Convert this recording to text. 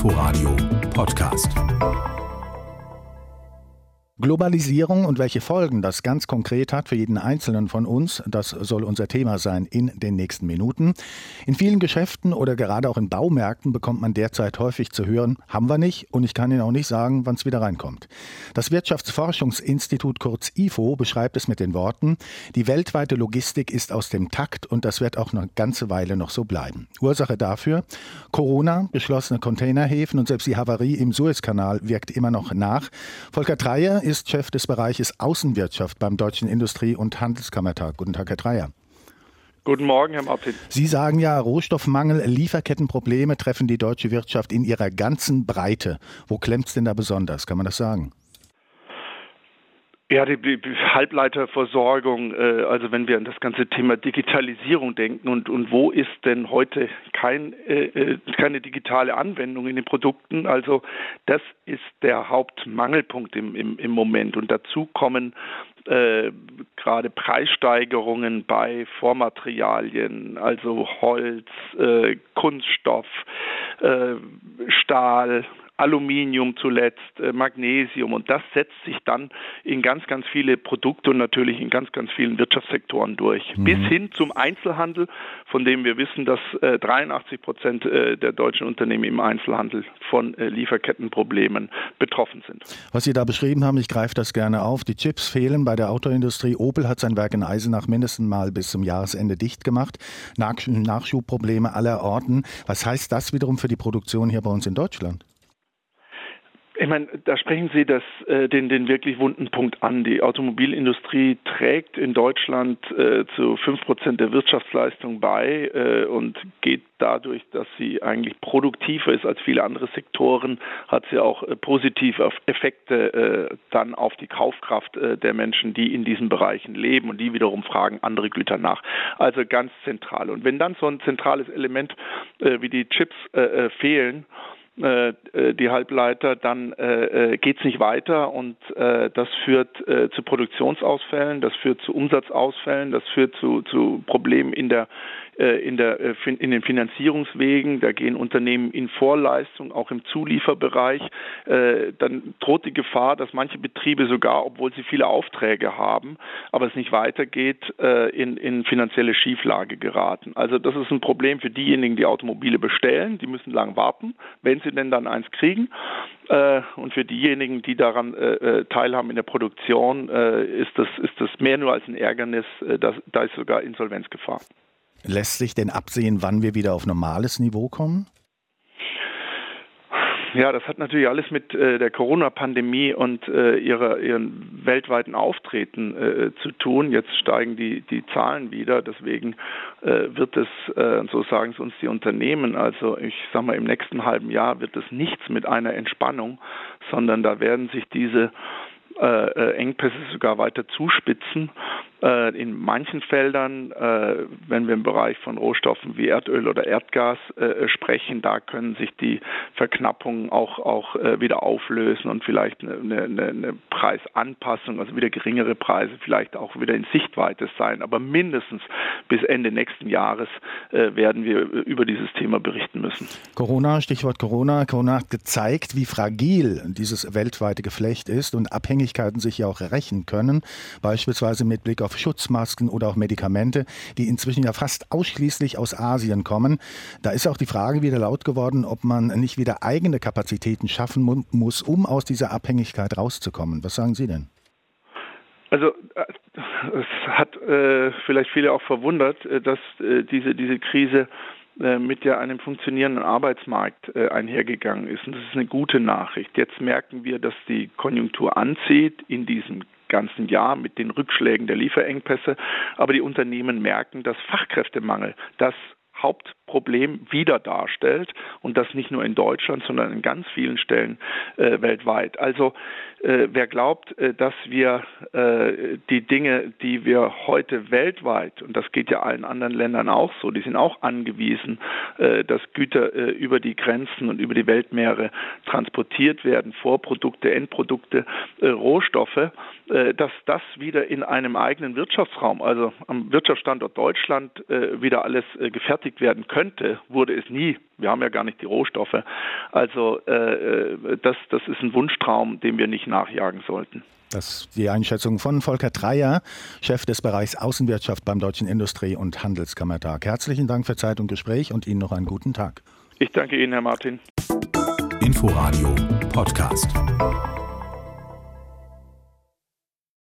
Inforadio Podcast. Globalisierung und welche Folgen das ganz konkret hat für jeden Einzelnen von uns, das soll unser Thema sein in den nächsten Minuten. In vielen Geschäften oder gerade auch in Baumärkten bekommt man derzeit häufig zu hören, haben wir nicht und ich kann Ihnen auch nicht sagen, wann es wieder reinkommt. Das Wirtschaftsforschungsinstitut kurz IFO beschreibt es mit den Worten, die weltweite Logistik ist aus dem Takt und das wird auch eine ganze Weile noch so bleiben. Ursache dafür, Corona, beschlossene Containerhäfen und selbst die Havarie im Suezkanal wirkt immer noch nach. Volker Dreier ist Chef des Bereiches Außenwirtschaft beim Deutschen Industrie- und Handelskammertag. Guten Tag, Herr Dreier. Guten Morgen, Herr Martin. Sie sagen ja, Rohstoffmangel, Lieferkettenprobleme treffen die deutsche Wirtschaft in ihrer ganzen Breite. Wo klemmt es denn da besonders? Kann man das sagen? Ja, die, Halbleiterversorgung, äh, also wenn wir an das ganze Thema Digitalisierung denken und, und wo ist denn heute kein, äh, äh, keine digitale Anwendung in den Produkten, also das ist der Hauptmangelpunkt im, im, im Moment. Und dazu kommen äh, gerade Preissteigerungen bei Vormaterialien, also Holz, äh, Kunststoff, äh, Stahl, Aluminium zuletzt, äh, Magnesium und das setzt sich dann in ganz, ganz viele Produkte und natürlich in ganz, ganz vielen Wirtschaftssektoren durch. Mhm. Bis hin zum Einzelhandel, von dem wir wissen, dass 83 äh, Prozent äh, der deutschen Unternehmen im Einzelhandel von Lieferkettenproblemen betroffen sind. Was Sie da beschrieben haben, ich greife das gerne auf. Die Chips fehlen bei der Autoindustrie. Opel hat sein Werk in Eisenach mindestens mal bis zum Jahresende dicht gemacht. Nachschubprobleme aller Orten. Was heißt das wiederum für die Produktion hier bei uns in Deutschland? Ich meine, da sprechen Sie das, äh, den, den wirklich wunden Punkt an. Die Automobilindustrie trägt in Deutschland äh, zu fünf Prozent der Wirtschaftsleistung bei äh, und geht dadurch, dass sie eigentlich produktiver ist als viele andere Sektoren, hat sie auch äh, positive Effekte äh, dann auf die Kaufkraft äh, der Menschen, die in diesen Bereichen leben und die wiederum fragen andere Güter nach. Also ganz zentral. Und wenn dann so ein zentrales Element wie die Chips fehlen, äh, äh, die Halbleiter, dann äh, äh geht es nicht weiter und äh, das führt äh, zu Produktionsausfällen, das führt zu Umsatzausfällen, das führt zu, zu Problemen in der äh, in, der, äh, in den Finanzierungswegen, da gehen Unternehmen in Vorleistung, auch im Zulieferbereich. Äh, dann droht die Gefahr, dass manche Betriebe sogar, obwohl sie viele Aufträge haben, aber es nicht weitergeht, in, in finanzielle Schieflage geraten. Also das ist ein Problem für diejenigen, die Automobile bestellen. Die müssen lang warten, wenn sie denn dann eins kriegen. Und für diejenigen, die daran teilhaben in der Produktion, ist das, ist das mehr nur als ein Ärgernis. Da ist sogar Insolvenzgefahr. Lässt sich denn absehen, wann wir wieder auf normales Niveau kommen? Ja, das hat natürlich alles mit äh, der Corona-Pandemie und äh, ihrer, ihren weltweiten Auftreten äh, zu tun. Jetzt steigen die, die Zahlen wieder. Deswegen äh, wird es, äh, so sagen es uns die Unternehmen, also ich sage mal, im nächsten halben Jahr wird es nichts mit einer Entspannung, sondern da werden sich diese äh, Engpässe sogar weiter zuspitzen. Äh, in manchen Feldern, äh, wenn wir im Bereich von Rohstoffen wie Erdöl oder Erdgas äh, sprechen, da können sich die Verknappungen auch, auch wieder auflösen und vielleicht eine, eine, eine Preisanpassung, also wieder geringere Preise, vielleicht auch wieder in Sichtweite sein. Aber mindestens bis Ende nächsten Jahres werden wir über dieses Thema berichten müssen. Corona, Stichwort Corona. Corona hat gezeigt, wie fragil dieses weltweite Geflecht ist und Abhängigkeiten sich ja auch rächen können, beispielsweise mit Blick auf auf Schutzmasken oder auch Medikamente, die inzwischen ja fast ausschließlich aus Asien kommen. Da ist auch die Frage wieder laut geworden, ob man nicht wieder eigene Kapazitäten schaffen mu muss, um aus dieser Abhängigkeit rauszukommen. Was sagen Sie denn? Also äh, es hat äh, vielleicht viele auch verwundert, äh, dass äh, diese, diese Krise äh, mit ja einem funktionierenden Arbeitsmarkt äh, einhergegangen ist. Und das ist eine gute Nachricht. Jetzt merken wir, dass die Konjunktur anzieht in diesem ganzen Jahr mit den Rückschlägen der Lieferengpässe. Aber die Unternehmen merken, dass Fachkräftemangel das Hauptproblem wieder darstellt und das nicht nur in Deutschland, sondern in ganz vielen Stellen äh, weltweit. Also äh, wer glaubt, äh, dass wir äh, die Dinge, die wir heute weltweit, und das geht ja allen anderen Ländern auch so, die sind auch angewiesen, äh, dass Güter äh, über die Grenzen und über die Weltmeere transportiert werden, Vorprodukte, Endprodukte, Rohstoffe, dass das wieder in einem eigenen Wirtschaftsraum, also am Wirtschaftsstandort Deutschland, wieder alles gefertigt gefertigt werden könnte, wurde es nie. Wir haben ja gar nicht die Rohstoffe. Also äh, äh das, das ist ein Wunschtraum, dem wir nicht nachjagen sollten. Das ist die Einschätzung von Volker Dreier, Chef des Bereichs Außenwirtschaft beim Deutschen Industrie- und Handelskammertag. Herzlichen Dank für Zeit und Gespräch und Ihnen noch einen guten Tag. Ich danke Ihnen, Herr Martin. Inforadio Podcast.